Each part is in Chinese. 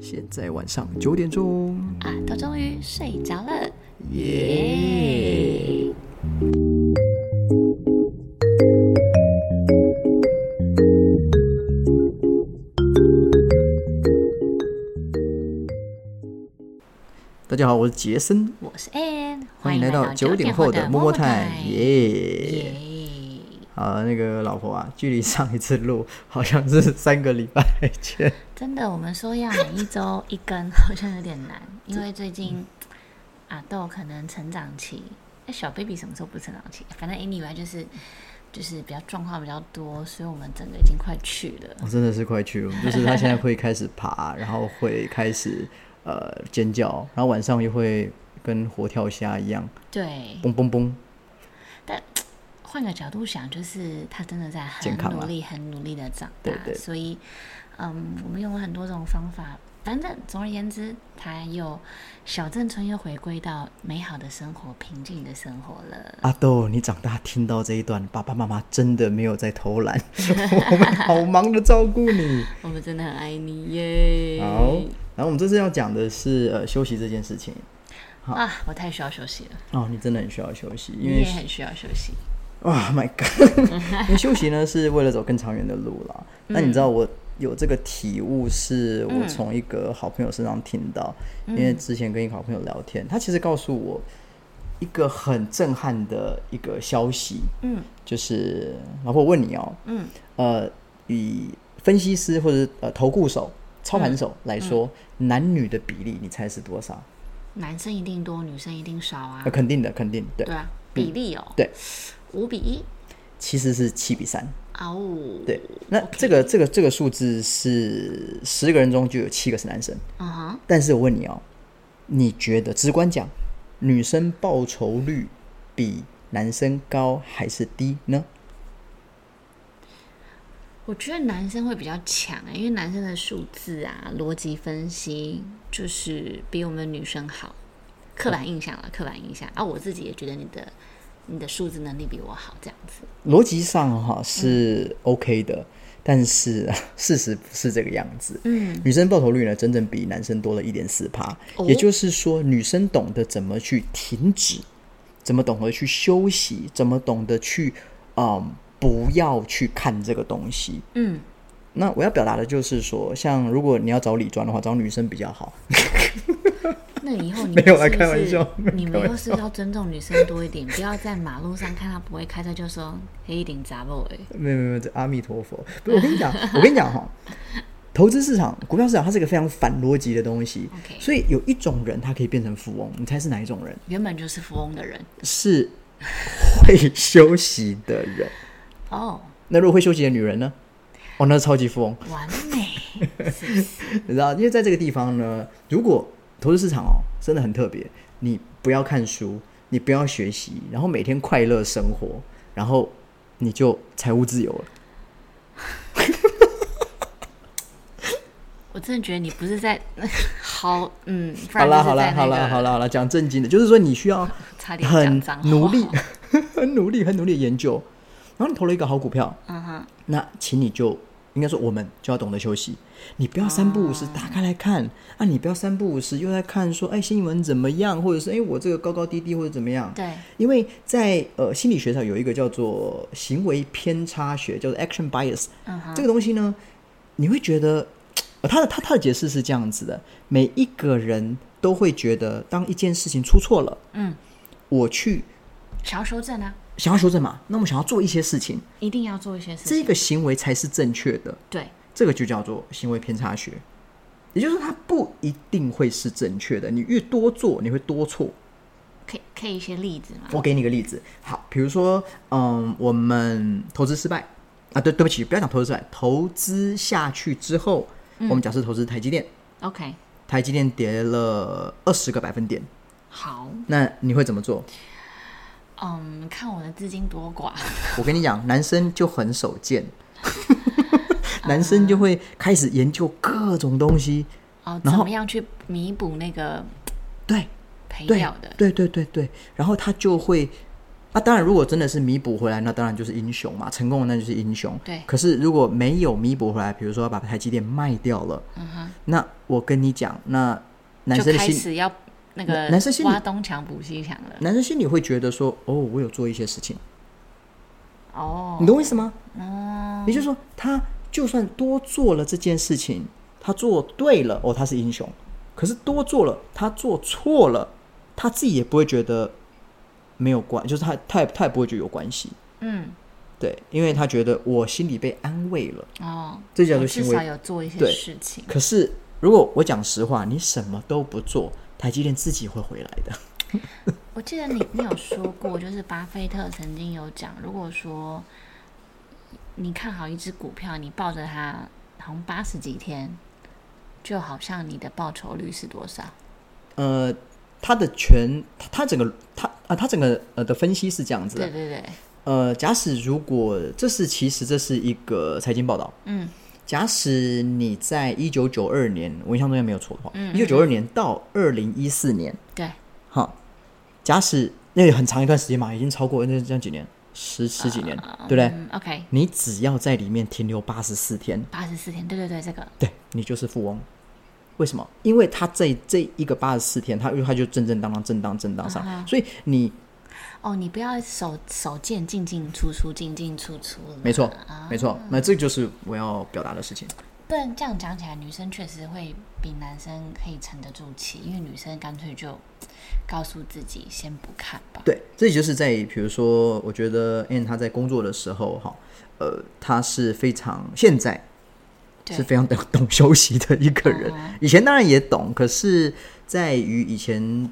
现在晚上九点钟，啊，都终于睡着了，耶！大家好，我是杰森，我是 Ann，欢迎来到九点后的摸摸台，耶！耶！好，那个老婆啊，距离上一次录好像是三个礼拜前，真的，我们说要每一周一根，好像有点难，因为最近阿豆可能成长期，哎，小 baby 什么时候不成长期？反正 anyway 就是就是比较状况比较多，所以我们整个已经快去了。我真的是快去了，就是他现在会开始爬，然后会开始呃尖叫，然后晚上又会跟活跳虾一样对，嘣嘣嘣。但换个角度想，就是他真的在很努力、很努力的长大，对对所以嗯，我们用了很多种方法。反正总而言之，他又小镇村又回归到美好的生活、平静的生活了。阿豆，你长大听到这一段，爸爸妈妈真的没有在偷懒，我们好忙的照顾你。我们真的很爱你耶！好，然后我们这次要讲的是呃休息这件事情。啊，我太需要休息了，哦，你真的很需要休息，因你为也很需要休息。哇、m y God！因为休息呢是为了走更长远的路啦。那你知道我有这个体悟，是我从一个好朋友身上听到，因为之前跟一个好朋友聊天，他其实告诉我一个很震撼的一个消息，嗯就是老婆，我问你哦，嗯，呃，以分析师或者呃投顾手、操盘手来说，男女的比例，你猜是多少？男生一定多，女生一定少啊呃，。肯定的，肯定对对，啊，比例哦，对，五比一。其实是七比三。哦，对，那这个这个这个数字是十个人中就有七个是男生。嗯哼，但是我问你哦，你觉得直观讲，女生报酬率比男生高还是低呢？我觉得男生会比较强欸因为男生的数字啊、逻辑分析就是比我们女生好。刻板印象了，刻板印象啊，我自己也觉得你的你的数字能力比我好，这样子。逻辑上哈是 OK 的，但是 事实不是这个样子。嗯，女生报酬率呢，整整比男生多了一点四趴，哦也就是说，女生懂得怎么去停止，怎么懂得去休息，怎么懂得去嗯不要去看这个东西。嗯，那我要表达的就是说，像如果你要找理专的话，找女生比较好。那以后你没有啦们是不开玩笑你们没有开玩以后是要尊重女生多一点，不要在马路上看她不会开车就说黑一顶杂不哎。没有没有阿弥陀佛。不是我跟你讲，我跟你讲哈，投资市场、股票市场，它是一个非常反逻辑的东西。所以有一种人，他可以变成富翁，你猜是哪一种人？原本就是富翁的人是会休息的人。哦，那如果会休息的女人呢？哦，那是超级富翁，完美？你知道？因为在这个地方呢，如果投资市场哦真的很特别，你不要看书，你不要学习，然后每天快乐生活，然后你就财务自由了。我真的觉得你不是在 好，嗯，不好啦，好啦，好啦，好啦，好啦，讲正经的，就是说你需要差点很讲脏话努力，很努力，很努力的研究，然后你投了一个好股票，嗯哼，那请你就应该说我们就要懂得休息，你不要三不五时打开来看啊，你不要三不五时又在看说哎新闻怎么样，或者是哎我这个高高低低或者怎么样，对，因为在呃心理学上有一个叫做行为偏差学，叫做 action bias，嗯哼，这个东西呢，你会觉得，呃，他的他他的解释是这样子的：每一个人都会觉得，当一件事情出错了，嗯，我去想要修正啊，想要修正嘛，那我们想要做一些事情，一定要做一些事情。这个行为才是正确的，对，这个就叫做行为偏差学。也就是说，它不一定会是正确的，你越多做，你会多错。可以可以一些例子吗？我给你个例子，好，比如说，嗯，我们投资失败。啊，对，对不起，不要讲投资失败，投资下去之后，我们假设投资台积电，OK，台积电跌了二十个百分点，好，那你会怎么做？嗯，看我的资金多寡，我跟你讲，男生就很手贱，男生就会开始研究各种东西，哦，然后怎么样去弥补那个对对赔掉的？对对对对，然后他就会啊，当然，如果真的是弥补回来，那当然就是英雄嘛，成功了那就是英雄。对可是如果没有弥补回来，比如说把台积电卖掉了，嗯哼，那我跟你讲，那男就生的心，要那个男生心里挖东墙补西墙了。男生心里会觉得说，哦，我有做一些事情，哦，你懂我意思吗？哦，也就是说，他就算多做了这件事情，他做对了，哦，他是英雄。可是多做了，他做错了，他自己也不会觉得没有关，就是他他也他也不会觉得有关系。嗯，对，因为他觉得我心里被安慰了。哦，这叫做行为少有做一些事情。可是如果我讲实话，你什么都不做，台积电自己会回来的。我记得你你有说过，就是巴菲特曾经有讲，如果说你看好一只股票，你抱着它好像八十几天，就好像你的报酬率是多少？呃，他的全，他他整个他啊，他整个呃的分析是这样子的。对对对，呃，假使如果这是其实这是一个财经报道，嗯假使你在一九九二年，我印象中也没有错的话，嗯一九九二年到二零一四年，对，好，假使那也很长一段时间嘛，已经超过那这样几年，十十几年，对不对？嗯，OK，你只要在里面停留八十四天，八十四天，对对对，这个。对你就是富翁。为什么？因为他这这一个八十四天，他因为他就正正当当、正当正当上，所以你哦，你不要手手贱进进出出，进进出出。没错啊，没错，那这就是我要表达的事情。不然这样讲起来，女生确实会比男生可以沉得住气，因为女生干脆就告诉自己先不看吧。对，这就是在比如说，我觉得 Anne 他在工作的时候，哈，呃，她是非常现在是非常懂懂 休息的一个人。嗯以前当然也懂，可是在于以前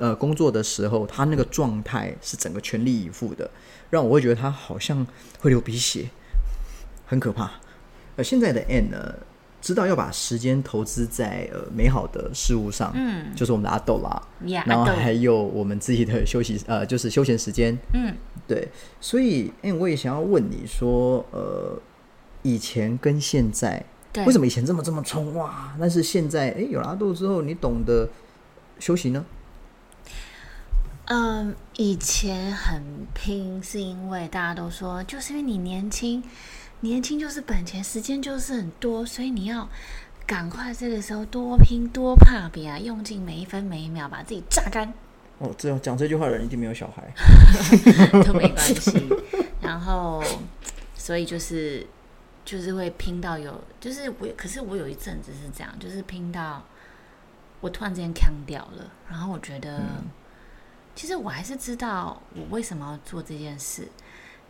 呃工作的时候，他那个状态是整个全力以赴的，让我会觉得他好像会流鼻血，很可怕。呃，现在的 Anne 呢，知道要把时间投资在呃美好的事物上，嗯就是我们的阿豆啦，然后还有我们自己的休息呃，就是休闲时间，嗯，对，所以，哎、我也想要问你说，呃，以前跟现在，为什么以前这么这么冲哇？但是现在，哎、有了阿豆之后，你懂得休息呢？嗯，以前很拼，是因为大家都说，就是因为你年轻，年轻就是本钱，时间就是很多，所以你要赶快这个时候多拼多怕别啊，用尽每一分每一秒，把自己榨干哦，这讲这句话的人一定没有小孩。都没关系。然后，所以就是就是会拼到有，就是我，可是我有一阵子是这样，就是拼到我突然之间扛掉了，然后我觉得。其实我还是知道我为什么要做这件事，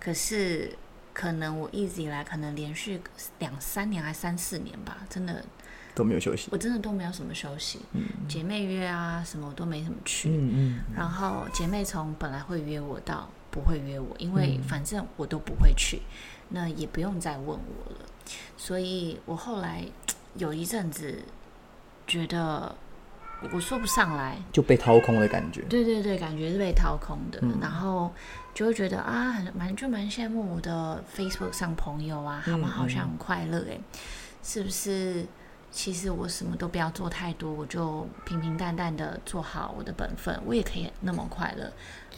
可是可能我一直以来可能连续两三年还三四年吧，真的都没有休息。我真的都没有什么休息，姐妹约啊什么我都没怎么去，嗯嗯，然后姐妹从本来会约我到不会约我，因为反正我都不会去，那也不用再问我了，所以我后来有一阵子觉得我说不上来，就被掏空的感觉。对对对，感觉是被掏空的，嗯然后就会觉得啊，很蛮就蛮羡慕我的 Facebook 上朋友啊，他们嗯好像很快乐诶，是不是？其实我什么都不要做太多，我就平平淡淡的做好我的本分，我也可以那么快乐，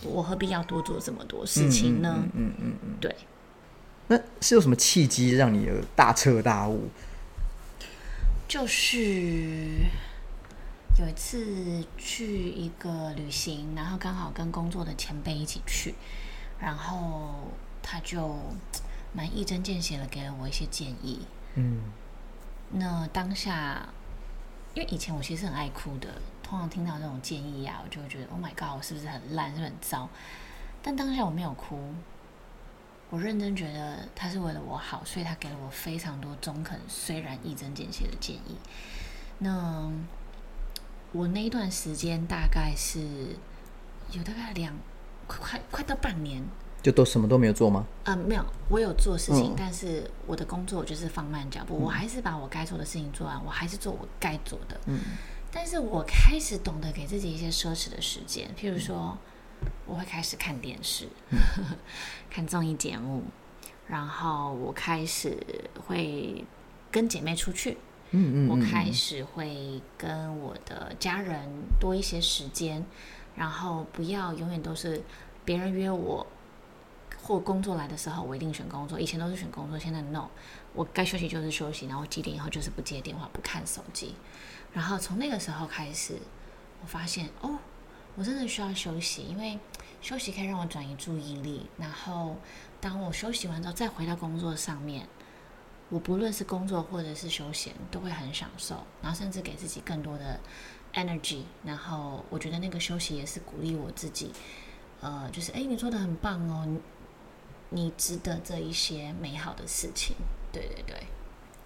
我何必要多做这么多事情呢？嗯嗯嗯嗯。对，那是有什么契机让你有大彻大悟？就是有一次去一个旅行，然后刚好跟工作的前辈一起去，然后他就蛮一针见血的给了我一些建议。嗯那当下，因为以前我其实很爱哭的，通常听到这种建议啊，我就会觉得 Oh my God，我是不是很烂，是不是很糟？但当下我没有哭，我认真觉得他是为了我好，所以他给了我非常多中肯，虽然一针见血的建议。那我那一段时间大概是有大概两快快快到半年，就都什么都没有做吗？呃，没有，我有做事情，嗯。但是我的工作就是放慢脚步，我还是把我该做的事情做完，我还是做我该做的。嗯，但是我开始懂得给自己一些奢侈的时间，譬如说，我会开始看电视，看综艺节目，然后我开始会跟姐妹出去，嗯嗯，我嗯开始会跟我的家人多一些时间，然后不要永远都是别人约我或工作来的时候，我一定选工作。以前都是选工作，现在 no，我该休息就是休息，然后几点以后就是不接电话、不看手机。然后从那个时候开始，我发现哦，我真的需要休息，因为休息可以让我转移注意力。然后当我休息完之后，再回到工作上面，我不论是工作或者是休闲，都会很享受，然后甚至给自己更多的 energy。然后我觉得那个休息也是鼓励我自己，呃，就是哎，你做的很棒哦，你你值得这一些美好的事情。对对对。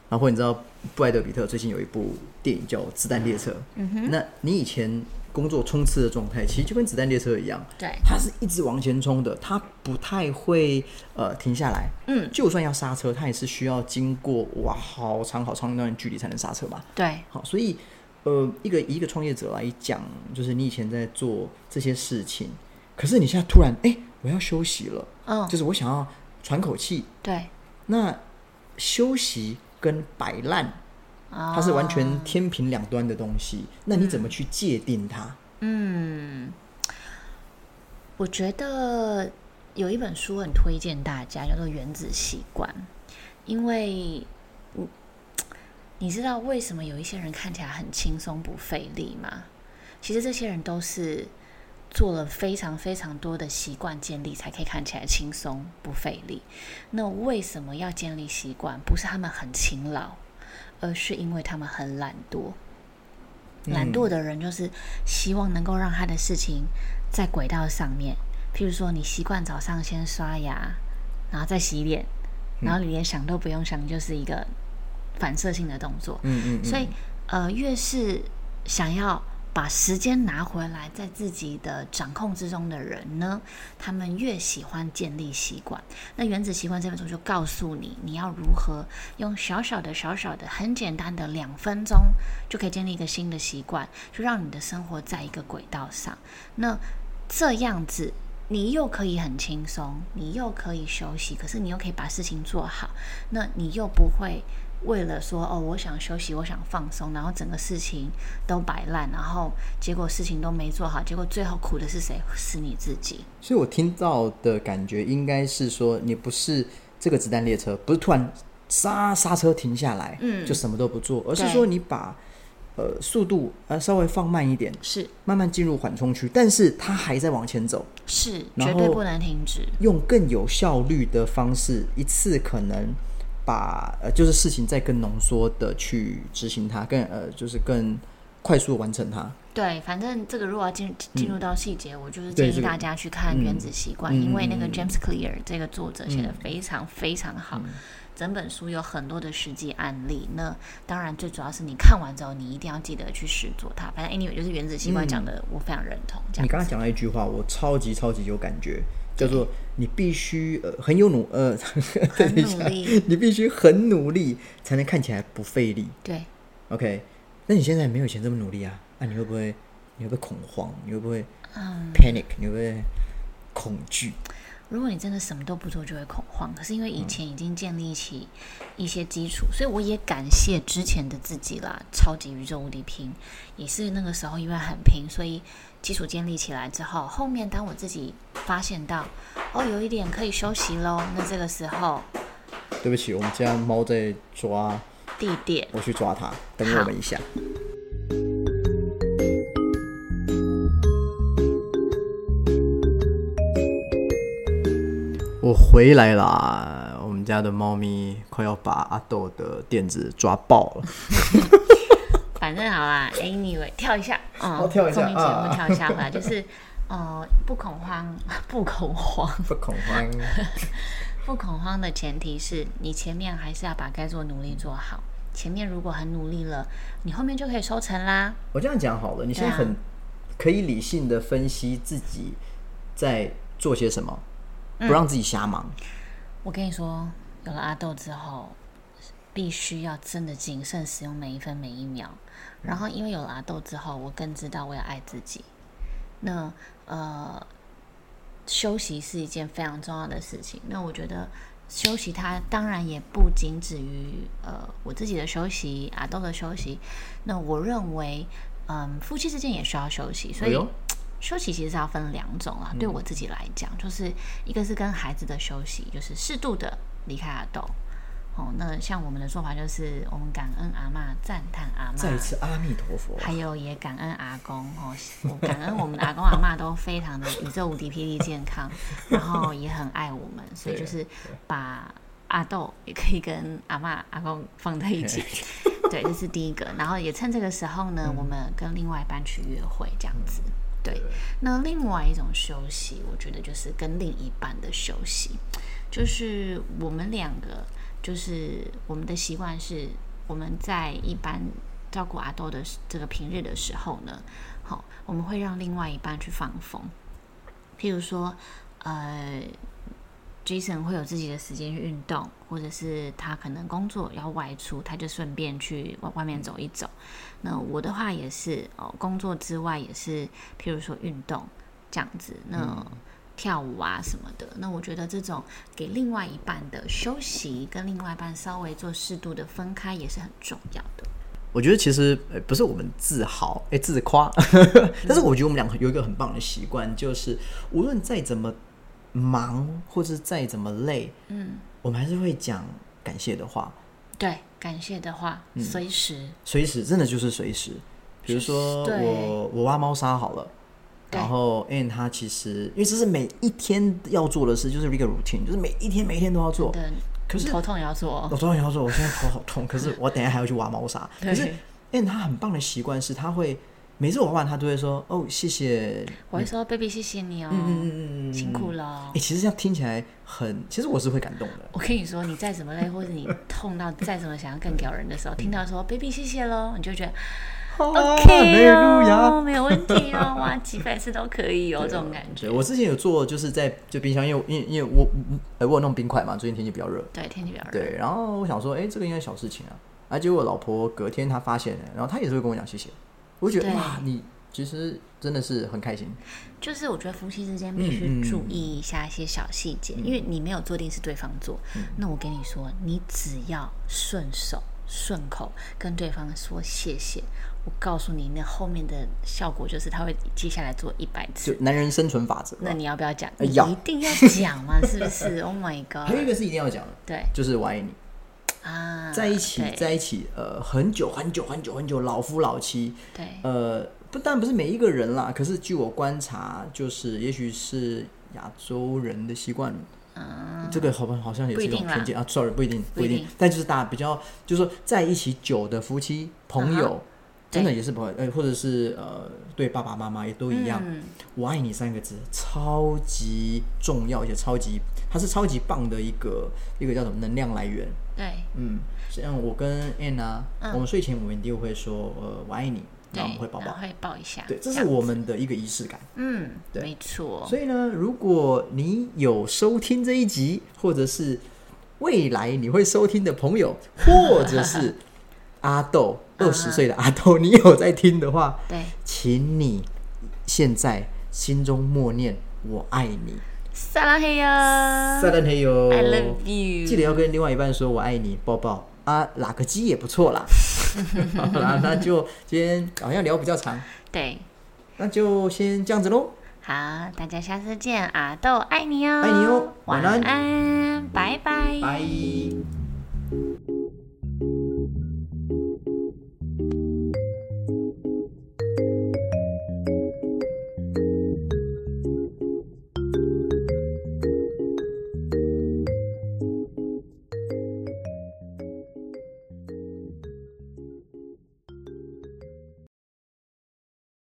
然后你知道布莱德比特最近有一部电影叫《子弹列车》，嗯哼，那你以前工作冲刺的状态，其实就跟子弹列车一样，对，它是一直往前冲的，它不太会呃停下来。嗯，就算要刹车，它也是需要经过哇好长好长一段距离才能刹车嘛。对，好，所以呃，一个以一个创业者来讲，就是你以前在做这些事情，可是你现在突然哎，我要休息了，嗯，就是我想要喘口气。对，那休息跟摆烂，它它是完全天平两端的东西。那你怎么去界定它？嗯，我觉得有一本书很推荐大家，叫做《原子习惯》，因为你你知道为什么有一些人看起来很轻松不费力吗？其实这些人都是做了非常非常多的习惯建立，才可以看起来轻松不费力。那为什么要建立习惯？不是他们很勤劳，而是因为他们很懒惰。懒惰的人就是希望能够让他的事情在轨道上面。譬如说，你习惯早上先刷牙，然后再洗脸，然后你连想都不用想，就是一个反射性的动作。嗯嗯嗯所以，呃，越是想要把时间拿回来，在自己的掌控之中的人呢，他们越喜欢建立习惯。那《原子习惯》这本书就告诉你，你要如何用小小的、小小的、很简单的两分钟，就可以建立一个新的习惯，就让你的生活在一个轨道上。那这样子，你又可以很轻松，你又可以休息，可是你又可以把事情做好，那你又不会。为了说哦，我想休息，我想放松，然后整个事情都摆烂，然后结果事情都没做好，结果最后苦的是谁？是你自己。所以我听到的感觉应该是说，你不是这个子弹列车，不是突然刹刹车停下来，嗯就什么都不做，而是说你把呃速度呃稍微放慢一点，是慢慢进入缓冲区，但是它还在往前走，是，绝对不能停止。用更有效率的方式，一次可能把呃就是事情再更浓缩的去执行它，更呃就是更快速完成它。对，反正这个如果要进进入到细节，我就是建议大家去看《原子习惯》嗯因为那个 James Clear 这个作者写的嗯非常非常好。整本书有很多的实际案例，那当然最主要是你看完之后，你一定要记得去试做它。反正 anyway 就是《原子习惯》嗯讲的，我非常认同。你刚刚讲了一句话，我超级超级有感觉，叫做你必须呃很有努呃，很努力，你必须很努力才能看起来不费力。对，OK，那你现在没有以前这么努力啊？那、你会不会你会不会恐慌？你会不会嗯，panic？你会不会恐惧？如果你真的什么都不做，就会恐慌。可是因为以前已经建立起一些基础，所以我也感谢之前的自己啦。超级宇宙无敌拼，也是那个时候因为很拼，所以基础建立起来之后，后面当我自己发现到哦，有一点可以休息喽，那这个时候对不起，我们家猫在抓，地点我去抓它，等我们一下。我回来啦！我们家的猫咪快要把阿豆的垫子抓爆了。反正好啦，anyway，跳一下，嗯，哦跳一下综艺节啊目跳一下回来，就是呃，不恐慌，不恐慌，不恐慌。不恐慌的前提是你前面还是要把该做努力做好。前面如果很努力了，你后面就可以收成啦。我这样讲好了，你现在很可以理性的分析自己在做些什么，不让自己瞎忙。我跟你说，有了阿豆之后，必须要真的谨慎使用每一分每一秒。然后，因为有了阿豆之后，我更知道我要爱自己。那呃，休息是一件非常重要的事情。那我觉得休息它当然也不仅止于呃我自己的休息，阿豆的休息。那我认为，嗯，夫妻之间也需要休息，所以休息其实是要分两种啊。对我自己来讲，就是一个是跟孩子的休息，就是适度的离开阿豆。哦，那像我们的做法就是，我们感恩阿嬷，赞叹阿妈，再一次阿弥陀佛。还有也感恩阿公哦，我感恩我们的阿公阿妈都非常的宇宙无敌霹雳健康，然后也很爱我们，所以就是把阿豆也可以跟阿嬷阿公放在一起，对，这是第一个。然后也趁这个时候呢，我们跟另外一班去约会这样子。对，那另外一种休息，我觉得就是跟另一半的休息，就是我们两个，就是我们的习惯是，我们在一般照顾阿豆的这个平日的时候呢，好，我们会让另外一半去放风，譬如说，呃，Jason 会有自己的时间去运动，或者是他可能工作要外出，他就顺便去外外面走一走。那我的话也是哦，工作之外也是，譬如说运动这样子，那跳舞啊什么的。那我觉得这种给另外一半的休息，跟另外一半稍微做适度的分开，也是很重要的。我觉得其实呃不是我们自豪，哎、自夸，但是我觉得我们两个有一个很棒的习惯，就是无论再怎么忙，或是再怎么累，嗯，我们还是会讲感谢的话，对，感谢的话，随时随时真的就是随时。比如说我我挖猫砂好了，然后 Anne 他其实因为这是每一天要做的事，就是一个 routine，就是每一天每一天都要做。的，可是头痛也要做哦我。昨天要做，我现在头好痛，可是我等一下还要去挖猫砂。对可是 Anne 他很棒的习惯是，他会每次我挖完，他都会说：“哦，谢谢。我会说，baby，谢谢你哦，嗯”嗯嗯嗯嗯，辛苦了哦哎、。其实这样听起来很，其实我是会感动的。我跟你说，你再怎么累，或者你痛到再怎么想要更屌人的时候，听到说 “baby 谢谢喽”，你就觉得哈 OK 哦，没有问题哦，哇，几百次都可以哦，这种感觉，。我之前有做，就是在就冰箱，因为因为因为我呃我有弄冰块嘛，最近天气比较热，对，天气比较热。对，然后我想说，哎、这个应该小事情啊，而结果我老婆隔天她发现了，然后她也是会跟我讲谢谢，我觉得对哇，你其实真的是很开心，就是我觉得夫妻之间必须注意一下一些小细节，因为你没有做定是对方做。嗯那我跟你说，你只要顺手顺口跟对方说谢谢，我告诉你，那后面的效果就是他会接下来做一百就次。男人生存法则。那你要不要讲？哎要你一定要讲嘛，是不是？Oh my god！还有一个是一定要讲的，对就是我爱你，啊，在一起，在一起，呃，很久很久很久很久，老夫老妻，对。呃，不但不是每一个人啦，可是据我观察，就是也许是亚洲人的习惯，嗯，这个好吧，好像也是一种偏见啊，sorry，不一定，不一定。但就是大家比较，就是说在一起久的夫妻朋友，真的也是朋友，呃，或者是呃，对爸爸妈妈也都一样，嗯我爱你三个字超级重要，而且超级，它是超级棒的一个一个叫什么能量来源。对嗯，像我跟 Ann 啊，嗯我们睡前我们一定会说呃我爱你，然后我们会，抱抱，会抱一下。对，这是我们的一个仪式感。嗯，对没错。所以呢，如果你有收听这一集，或者是未来你会收听的朋友，或者是 阿豆二十岁的阿豆，你有在听的话，对，请你现在心中默念“我爱你。撒拉嘿”，哟。撒旦嘿哟，I love you。记得要跟另外一半说“我爱你”，抱抱。啊，拉个鸡也不错啦。好啦，那就今天好像聊比较长，对，那就先这样子喽。好，大家下次见，阿豆爱你哦，爱你哦晚晚安安，拜拜，拜。